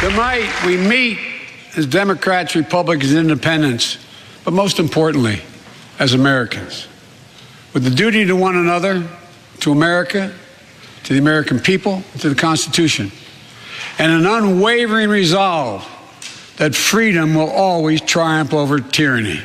Tonight, we meet as Democrats, Republicans, Independents, but most importantly, as Americans, with the duty to one another, to America, to the American people, to the Constitution, and an unwavering resolve that freedom will always triumph over tyranny.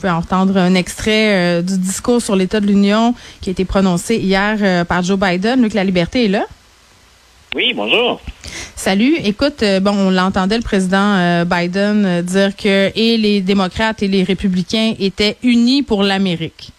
Pouvez entendre un extrait euh, du discours sur l'état de l'Union qui a été prononcé hier euh, par Joe Biden. Luc, la liberté est là. Oui, bonjour. Salut. Écoute, euh, bon, on l'entendait le président euh, Biden euh, dire que et les démocrates et les républicains étaient unis pour l'Amérique.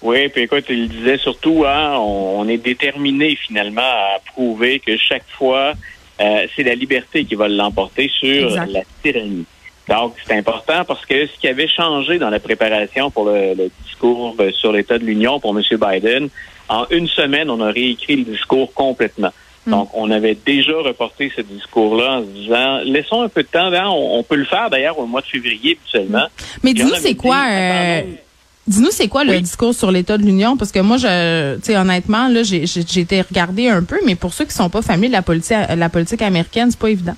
Oui, puis écoute, il disait surtout, hein, on, on est déterminé finalement à prouver que chaque fois, c'est la liberté qui va l'emporter sur Exact. la tyrannie. Donc, c'est important parce que ce qui avait changé dans la préparation pour le, le discours sur l'état de l'Union pour M. Biden, en une semaine, on a réécrit le discours complètement. Mm. Donc, on avait déjà reporté ce discours-là en se disant, laissons un peu de temps, hein, on, on peut le faire d'ailleurs au mois de février habituellement. Mais Puis on dis-nous, c'est quoi, euh, dis-nous, c'est quoi le discours sur l'état de l'Union? Parce que moi, je, tu sais, honnêtement, là, j'ai, j'ai été regarder un peu, mais pour ceux qui sont pas familiers de la politique, la politique américaine, c'est pas évident.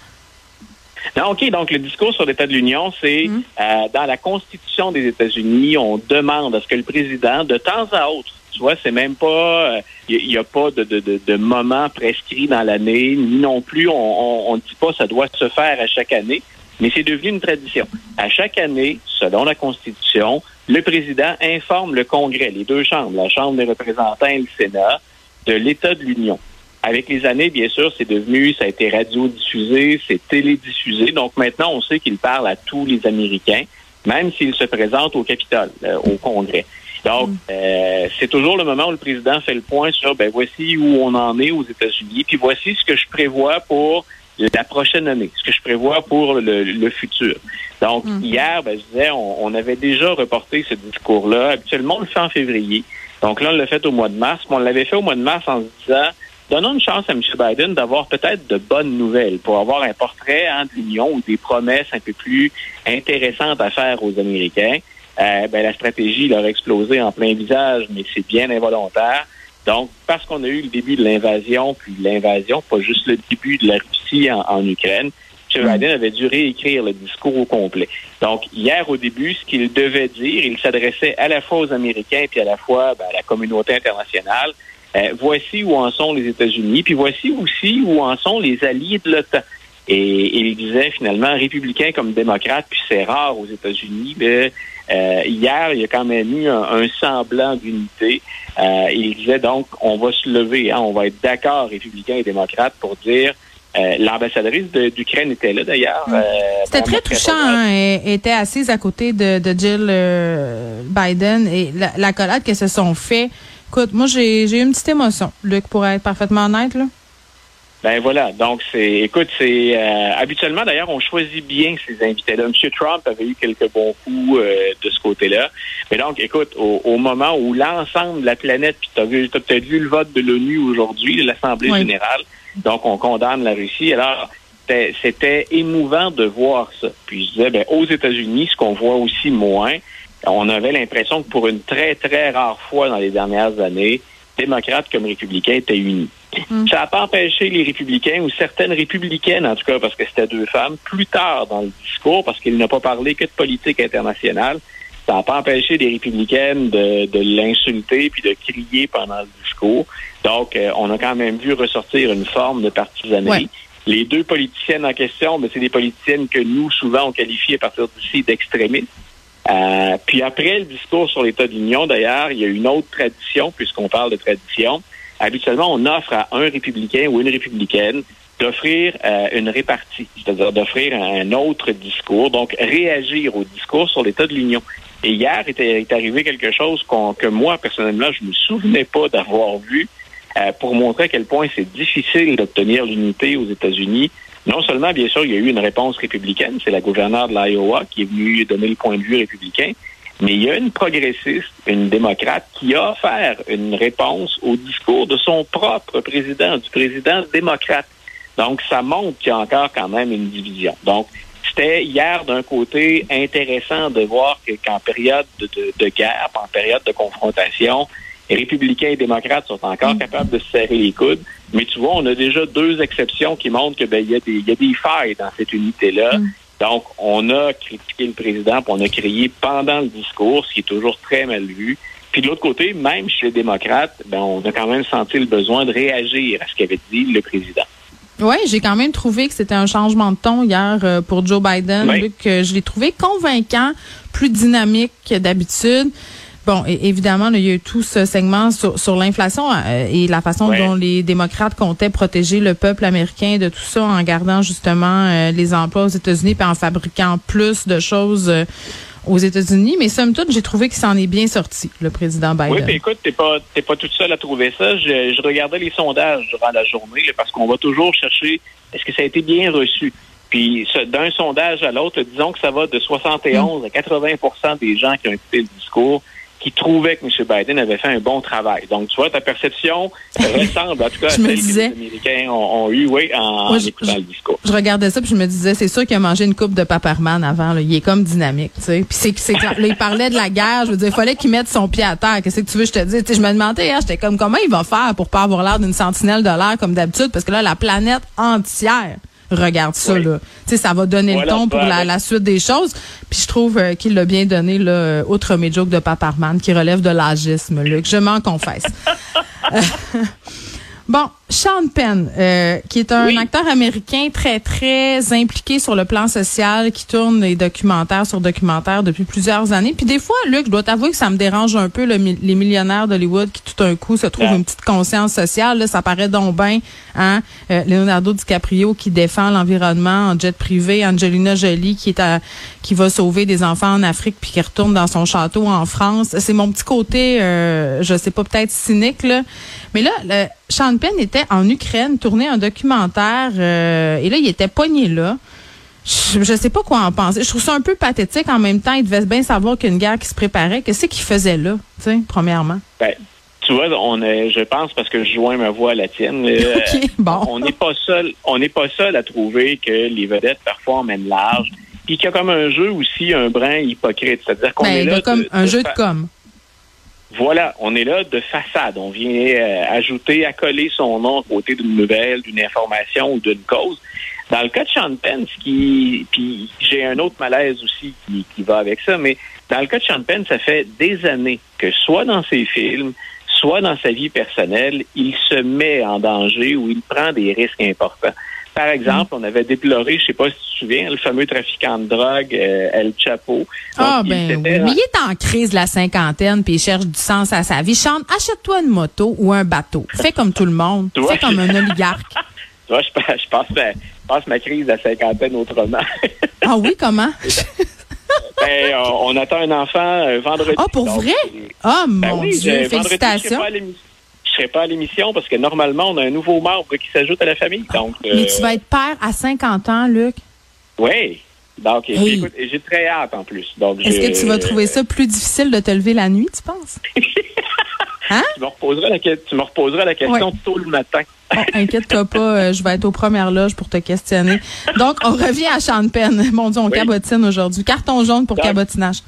Non, OK. Donc, le discours sur l'État de l'Union, c'est Mhm. euh, dans la Constitution des États-Unis, on demande à ce que le président, de temps à autre, tu vois, c'est même pas, il n'y a, pas de, de, de, de moment prescrit dans l'année, ni non plus, on ne dit pas ça doit se faire à chaque année, mais c'est devenu une tradition. À chaque année, selon la Constitution, le président informe le Congrès, les deux chambres, la Chambre des représentants et le Sénat, de l'État de l'Union. Avec les années, bien sûr, c'est devenu, ça a été radiodiffusé, c'est télédiffusé. Donc maintenant, on sait qu'il parle à tous les Américains, même s'il se présente au Capitole, euh, au Congrès. Donc, euh, c'est toujours le moment où le président fait le point sur, ben voici où on en est aux États-Unis, puis voici ce que je prévois pour la prochaine année, ce que je prévois pour le, le futur. Donc, hier, ben, je disais, on, on avait déjà reporté ce discours-là. Habituellement, on le fait en février. Donc là, on l'a fait au mois de mars, mais on l'avait fait au mois de mars en se disant, donnons une chance à M. Biden d'avoir peut-être de bonnes nouvelles pour avoir un portrait hein, de l'Union ou des promesses un peu plus intéressantes à faire aux Américains. Euh, ben, la stratégie leur a explosé en plein visage, mais c'est bien involontaire. Donc, parce qu'on a eu le début de l'invasion, puis l'invasion, pas juste le début de la Russie en, en Ukraine, M. Biden avait dû réécrire le discours au complet. Donc, hier, au début, ce qu'il devait dire, il s'adressait à la fois aux Américains puis à la fois ben, à la communauté internationale. Euh, voici où en sont les États-Unis, puis voici aussi où en sont les alliés de l'OTAN. Et, il disait finalement, républicain comme démocrate, puis c'est rare aux États-Unis, mais euh, hier, il y a quand même eu un, un semblant d'unité. Euh, il disait donc, on va se lever, hein, on va être d'accord, républicains et démocrates, pour dire euh, L'ambassadrice d'Ukraine était là d'ailleurs. Euh, C'était très touchant. Hein, elle était assise à côté de, de Jill euh, Biden et la, la collade qu'elles se sont fait. Écoute, moi j'ai j'ai eu une petite émotion, Luc, pour être parfaitement honnête là. Ben voilà, donc c'est, écoute, c'est euh, habituellement d'ailleurs on choisit bien ces invités-là. M. Trump avait eu quelques bons coups euh, de ce côté-là, mais donc écoute, au, au moment où l'ensemble de la planète, puis t'as vu, t'as peut-être vu le vote de l'ONU aujourd'hui, de l'Assemblée Oui. générale, donc on condamne la Russie. Alors c'était, c'était émouvant de voir ça. Puis je disais, ben aux États-Unis, ce qu'on voit aussi moins, on avait l'impression que pour une très très rare fois dans les dernières années, démocrates comme républicains étaient unis. Ça n'a pas empêché les républicains ou certaines républicaines, en tout cas, parce que c'était deux femmes, plus tard dans le discours, parce qu'il n'a pas parlé que de politique internationale, ça n'a pas empêché les républicaines de, de l'insulter puis de crier pendant le discours. Donc, euh, on a quand même vu ressortir une forme de partisanerie. Ouais. Les deux politiciennes en question, ben, c'est des politiciennes que nous, souvent, on qualifie à partir d'ici d'extrémistes. Euh, puis après le discours sur l'état de l'Union, d'ailleurs, il y a une autre tradition, puisqu'on parle de tradition. Habituellement, on offre à un républicain ou une républicaine d'offrir euh, une répartie, c'est-à-dire d'offrir un autre discours, donc réagir au discours sur l'état de l'Union. Et hier, il est, arrivé quelque chose qu'on- que moi, personnellement, je me souvenais pas d'avoir vu euh, pour montrer à quel point c'est difficile d'obtenir l'unité aux États-Unis. Non seulement, bien sûr, il y a eu une réponse républicaine, c'est la gouverneure de l'Iowa qui est venue donner le point de vue républicain, mais il y a une progressiste, une démocrate, qui a offert une réponse au discours de son propre président, du président démocrate. Donc, ça montre qu'il y a encore quand même une division. Donc, c'était hier d'un côté intéressant de voir que- qu'en période de, de- guerre, en période de confrontation, républicains et démocrates sont encore capables de se serrer les coudes. Mais tu vois, on a déjà deux exceptions qui montrent que ben, il y, a des, y a des failles dans cette unité-là. Donc, on a critiqué le président, puis on a crié pendant le discours, ce qui est toujours très mal vu. Puis de l'autre côté, même chez les démocrates, ben, on a quand même senti le besoin de réagir à ce qu'avait dit le président. Oui, j'ai quand même trouvé que c'était un changement de ton hier euh, pour Joe Biden. Oui. que je l'ai trouvé convaincant, plus dynamique que d'habitude. Bon, évidemment, là, il y a eu tout ce segment sur, sur l'inflation euh, et la façon Ouais. dont les démocrates comptaient protéger le peuple américain de tout ça en gardant justement euh, les emplois aux États-Unis et en fabriquant plus de choses euh, aux États-Unis. Mais somme toute, j'ai trouvé qu'il s'en est bien sorti, le président Biden. Oui, puis écoute, t'es pas t'es pas toute seule à trouver ça. Je, je regardais les sondages durant la journée là, parce qu'on va toujours chercher est-ce que ça a été bien reçu. Puis d'un sondage à l'autre, disons que ça va de 71 à 80% des gens qui ont écouté le discours qui trouvaient que M. Biden avait fait un bon travail. Donc, tu vois, ta perception ressemble, en tout cas, à celle disais. que les Américains ont, ont eu, oui, en, Moi, en je- écoutant je- le discours. Je regardais ça puis je me disais c'est sûr qu'il a mangé une coupe de paparman avant là. il est comme dynamique tu sais puis c'est c'est il parlait de la guerre je veux dire il fallait qu'il mette son pied à terre qu'est-ce que tu veux je te Tu sais, je me demandais hein, j'étais comme comment il va faire pour pas avoir l'air d'une sentinelle de l'air comme d'habitude? Parce que là la planète entière regarde ça Oui. là. Tu sais ça va donner Voilà, le ton pour la, suite des choses. Puis je trouve euh, qu'il l'a bien donné là euh, outre mes jokes de paparman qui relève de l'agisme Luc. Je m'en confesse. Bon, Sean Penn, euh, qui est un Oui. acteur américain très, très impliqué sur le plan social, qui tourne des documentaires sur documentaires depuis plusieurs années. Puis des fois, Luc, je dois t'avouer que ça me dérange un peu, le les millionnaires d'Hollywood qui tout d'un coup se trouvent Ouais. une petite conscience sociale. Là, ça paraît donc bien, hein? Euh, Leonardo DiCaprio qui défend l'environnement en jet privé, Angelina Jolie qui est à, qui va sauver des enfants en Afrique puis qui retourne dans son château en France. C'est mon petit côté, euh, je sais pas, peut-être cynique, là. Mais là, le, Sean Penn était en Ukraine, tournait un documentaire, euh, et là, il était pogné là. Je, je sais pas quoi en penser. Je trouve ça un peu pathétique. En même temps, il devait bien savoir qu'il y a une guerre qui se préparait. Qu'est-ce qu'il faisait là, tu sais, premièrement? Ben, tu vois, on est, je pense parce que je joins ma voix à la tienne. euh, bon. On n'est pas seul, on n'est pas seul à trouver que les vedettes parfois emmènent large, puis qu'il y a comme un jeu aussi un brin hypocrite, c'est-à-dire qu'on Ben, est il y là a comme de- un de jeu de com. Voilà, on est là de façade. On vient euh, ajouter, accoler son nom à côté d'une nouvelle, d'une information ou d'une cause. Dans le cas de Sean Penn, ce qui, puis j'ai un autre malaise aussi qui, qui va avec ça, mais dans le cas de Sean Penn, ça fait des années que soit dans ses films, soit dans sa vie personnelle, il se met en danger ou il prend des risques importants. Par exemple, on avait déploré, je sais pas si tu te souviens, le fameux trafiquant de drogue, euh, El Chapo. Donc, Ah, il ben oui. Mais il est en crise de la cinquantaine puis il cherche du sens à sa vie. Chante, achète-toi une moto ou un bateau. Fais comme tout le monde. Tu vois, Fais comme un oligarque. Tu vois, je, passe- je passe, ma, je passe ma crise à cinquantaine autrement. Ah oui, comment? ben, on, on attend un enfant euh, vendredi. Ah, pour Donc, vrai? euh, Ah, ben mon oui, Dieu, je- vendredi, Je félicitations. pas je serai pas à l'émission parce que normalement, on a un nouveau membre qui s'ajoute à la famille. Donc, Mais euh, tu vas être père à 50 ans, Luc. Oui. Donc, Hey. j'ai très hâte en plus. Donc, Est-ce que tu vas trouver ça plus difficile de te lever la nuit, tu penses? Tu me reposeras la, que- tu me reposeras la question Ouais. tôt le matin. Bon, inquiète-toi pas, euh, je vais être aux premières loges pour te questionner. Donc, on revient à Sean Penn. Mon Dieu, on Oui. cabotine aujourd'hui. Carton jaune pour Donc- cabotinage.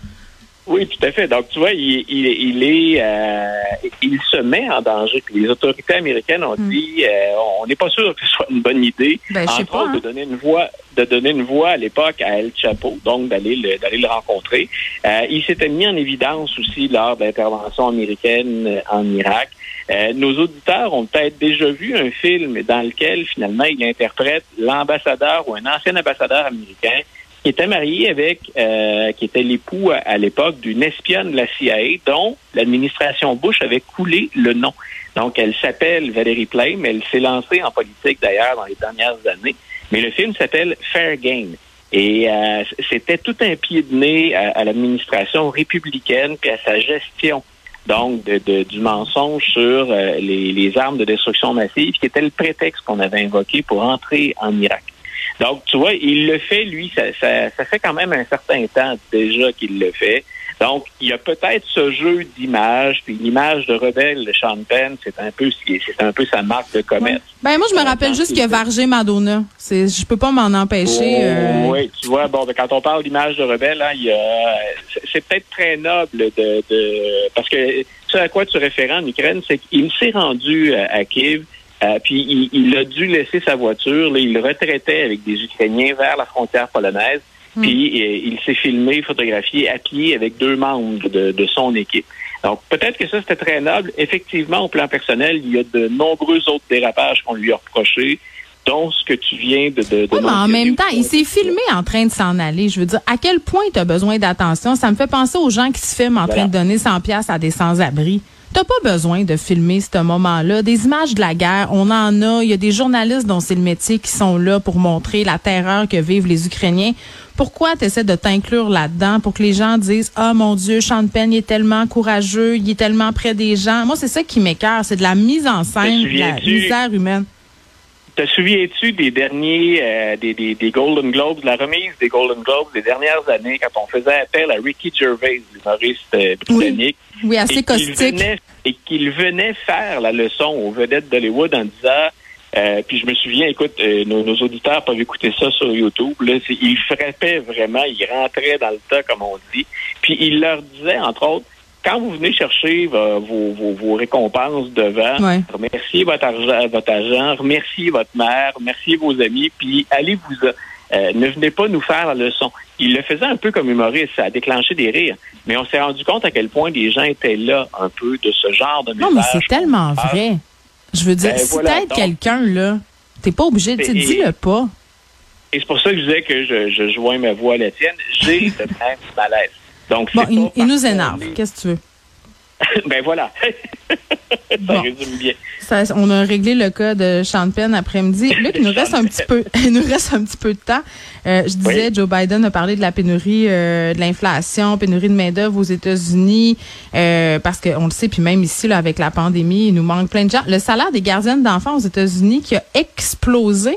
Oui, tout à fait. Donc, tu vois, il, il, il est, euh, il se met en danger. Puis les autorités américaines ont dit, euh, on n'est pas sûr que ce soit une bonne idée. Hmm. Ben, entre autres, hein. de donner une voix, de donner une voix à l'époque à El Chapo, donc d'aller le, d'aller le rencontrer. Euh, il s'était mis en évidence aussi lors de l'intervention américaine en Irak. Euh, nos auditeurs ont peut-être déjà vu un film dans lequel finalement il interprète l'ambassadeur ou un ancien ambassadeur américain qui était marié avec, euh, qui était l'époux à, à l'époque d'une espionne de la CIA dont l'administration Bush avait coulé le nom. Donc, elle s'appelle Valérie Plame. Elle s'est lancée en politique d'ailleurs dans les dernières années. Mais le film s'appelle Fair Game. Et euh, c'était tout un pied de nez à, à l'administration républicaine puis à sa gestion donc de, de- du mensonge sur euh, les, les armes de destruction massive, qui était le prétexte qu'on avait invoqué pour entrer en Irak. Donc, tu vois, il le fait, lui, ça, ça, ça fait quand même un certain temps déjà qu'il le fait. Donc, il y a peut-être ce jeu d'image, puis l'image de rebelle de Sean Penn, c'est un peu c'est un peu sa marque de commerce. Ben, moi, je me Euh, rappelle juste qu'il a vargé Madonna. C'est, je peux pas m'en empêcher. euh, Oui, tu vois, bon, ben, quand on parle d'image de rebelle, hein, il y a, c'est- peut-être très noble de, de, parce que ce à quoi tu réfères en Ukraine, c'est qu'il s'est rendu à Kiev, puis il, a dû laisser sa voiture. Là, il retraitait avec des Ukrainiens vers la frontière polonaise. Hmm. Puis il s'est filmé, photographié à pied avec deux membres de, de son équipe. Donc peut-être que ça c'était très noble. Effectivement, au plan personnel, il y a de nombreux autres dérapages qu'on lui a reprochés dont ce que tu viens de, de, mais en même temps, il s'est filmé en train de s'en aller. Je veux dire, à quel point tu as besoin d'attention? Ça me fait penser aux gens qui se filment en train de donner 100 pièces à des sans-abri. T'as pas besoin de filmer ce moment-là. Des images de la guerre, on en a. Il y a des journalistes dont c'est le métier qui sont là pour montrer la terreur que vivent les Ukrainiens. Pourquoi tu essaies de t'inclure là-dedans pour que les gens disent Ah mon Dieu, il est tellement courageux, il est tellement près des gens. Moi, c'est ça qui m'écœure, c'est de la mise en scène, de la misère humaine. Te souviens-tu des derniers, euh, des, des, des, Golden Globes, la remise des Golden Globes des dernières années, quand on faisait appel à Ricky Gervais, l'humoriste euh, britannique, oui, assez caustique, et qu'il venait faire la leçon aux vedettes d'Hollywood en disant, euh, puis je me souviens, écoute, nos, nos, auditeurs peuvent écouter ça sur YouTube. Là, il frappait vraiment, il rentrait dans le tas, comme on dit. Puis il leur disait, entre autres, quand vous venez chercher vos, vos, vos récompenses devant, remerciez votre, argent, votre agent, remerciez votre mère, remerciez vos amis, puis allez vous... Euh, ne venez pas nous faire la leçon. Il le faisait un peu comme humoriste, ça a déclenché des rires. Mais on s'est rendu compte à quel point les gens étaient là un peu de ce genre de message. Non, mais c'est tellement vrai. Je veux dire, ben, si t'aides quelqu'un, là, t'es pas obligé, de dis-le pas. Et c'est pour ça que je disais que je, je joins ma voix à la tienne. J'ai le même malaise. Donc, bon, il, nous énerve. Qu'est-ce que tu veux? ben voilà. ça résume bien. on a réglé le cas de Sean Penn après-midi. Luc, il nous reste un petit peu, il nous reste un petit peu de temps. Euh, je disais, Joe Biden a parlé de la pénurie, euh, de l'inflation, pénurie de main d'œuvre aux États-Unis, euh, parce qu'on le sait, puis même ici, là, avec la pandémie, il nous manque plein de gens. Le salaire des gardiennes d'enfants aux États-Unis qui a explosé.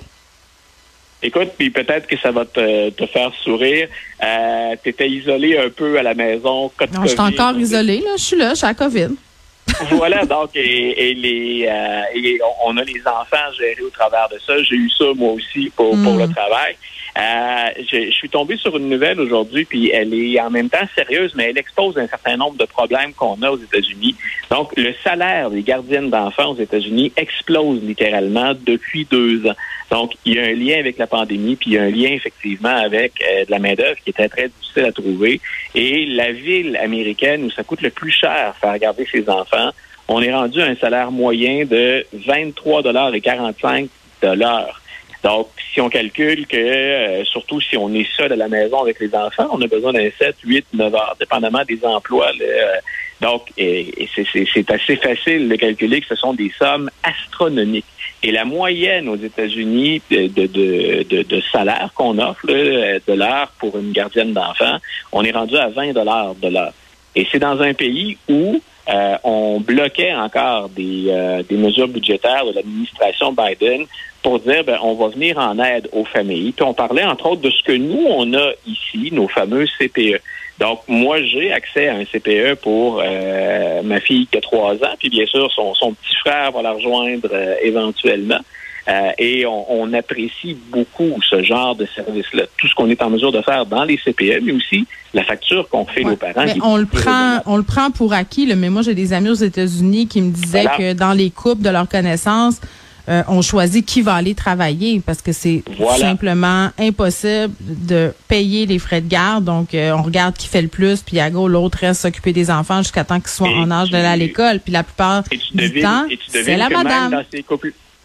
Écoute, puis peut-être que ça va te, te faire sourire. Euh, tu étais isolé un peu à la maison. Non, je suis encore isolé, là. Je suis là, je suis à COVID. voilà, donc, et, les, euh, et on a les enfants gérés au travers de ça. J'ai eu ça, moi aussi, pour, pour hmm. le travail. Euh, je, suis tombé sur une nouvelle aujourd'hui, puis elle est en même temps sérieuse, mais elle expose un certain nombre de problèmes qu'on a aux États-Unis. Donc, le salaire des gardiennes d'enfants aux États-Unis explose littéralement depuis deux ans. Donc, il y a un lien avec la pandémie, puis il y a un lien effectivement avec euh, de la main-d'œuvre qui était très difficile à trouver. Et la ville américaine où ça coûte le plus cher faire garder ses enfants, on est rendu à un salaire moyen de 23 dollars et 45 dollars. Donc, si on calcule que, euh, surtout si on est seul à la maison avec les enfants, on a besoin d'un 7, 8, 9 heures, dépendamment des emplois. Euh, donc, c'est assez facile de calculer que ce sont des sommes astronomiques. Et la moyenne aux États-Unis de, de, de, de salaire qu'on offre de l'heure pour une gardienne d'enfants, on est rendu à 20 dollars de l'heure. Et c'est dans un pays où euh, on bloquait encore des, euh, des mesures budgétaires de l'administration Biden pour dire ben, on va venir en aide aux familles. Puis on parlait entre autres de ce que nous on a ici, nos fameux CPE. Donc moi j'ai accès à un CPE pour euh, ma fille qui a trois ans, puis bien sûr son petit frère va la rejoindre éventuellement. Euh, et on, apprécie beaucoup ce genre de service-là. Tout ce qu'on est en mesure de faire dans les CPE, mais aussi la facture qu'on fait nos parents. on le prend, on le prend pour acquis. mais moi, j'ai des amis aux États-Unis qui me disaient que dans les couples de leur connaissance, euh, on choisit qui va aller travailler parce que c'est simplement impossible de payer les frais de garde. Donc, euh, on regarde qui fait le plus, puis à go, l'autre reste s'occuper des enfants jusqu'à temps qu'ils soient en âge d'aller à l'école. Puis la plupart du temps, c'est la madame.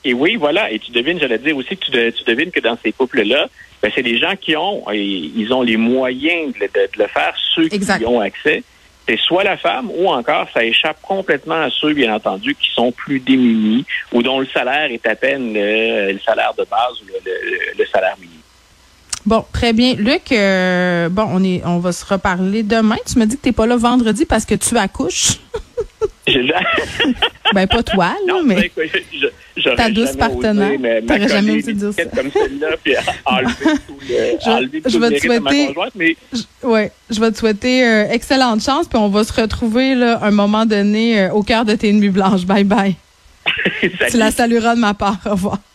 Et oui, voilà. Et tu devines, j'allais dire aussi que tu, devines que dans ces couples-là, ben, c'est des gens qui ont, ils ont les moyens de, le faire, ceux qui y ont accès. C'est soit la femme ou encore ça échappe complètement à ceux, bien entendu, qui sont plus démunis ou dont le salaire est à peine le, salaire de base ou le, salaire minimum. Bon, très bien. Luc, euh, bon, on est, on va se reparler demain. Tu me dis que tu n'es pas là vendredi parce que tu accouches. ben, pas toi, là, mais ta douce partenaire. T'aurais jamais osé dire ça. Comme celle-là, puis enlever tout le, enlever je, vais te souhaiter, mais... je, ouais, je vais te souhaiter euh, excellente chance, puis on va se retrouver là, un moment donné euh, au cœur de tes nuits blanches. Bye bye. tu la salueras de ma part. Au revoir.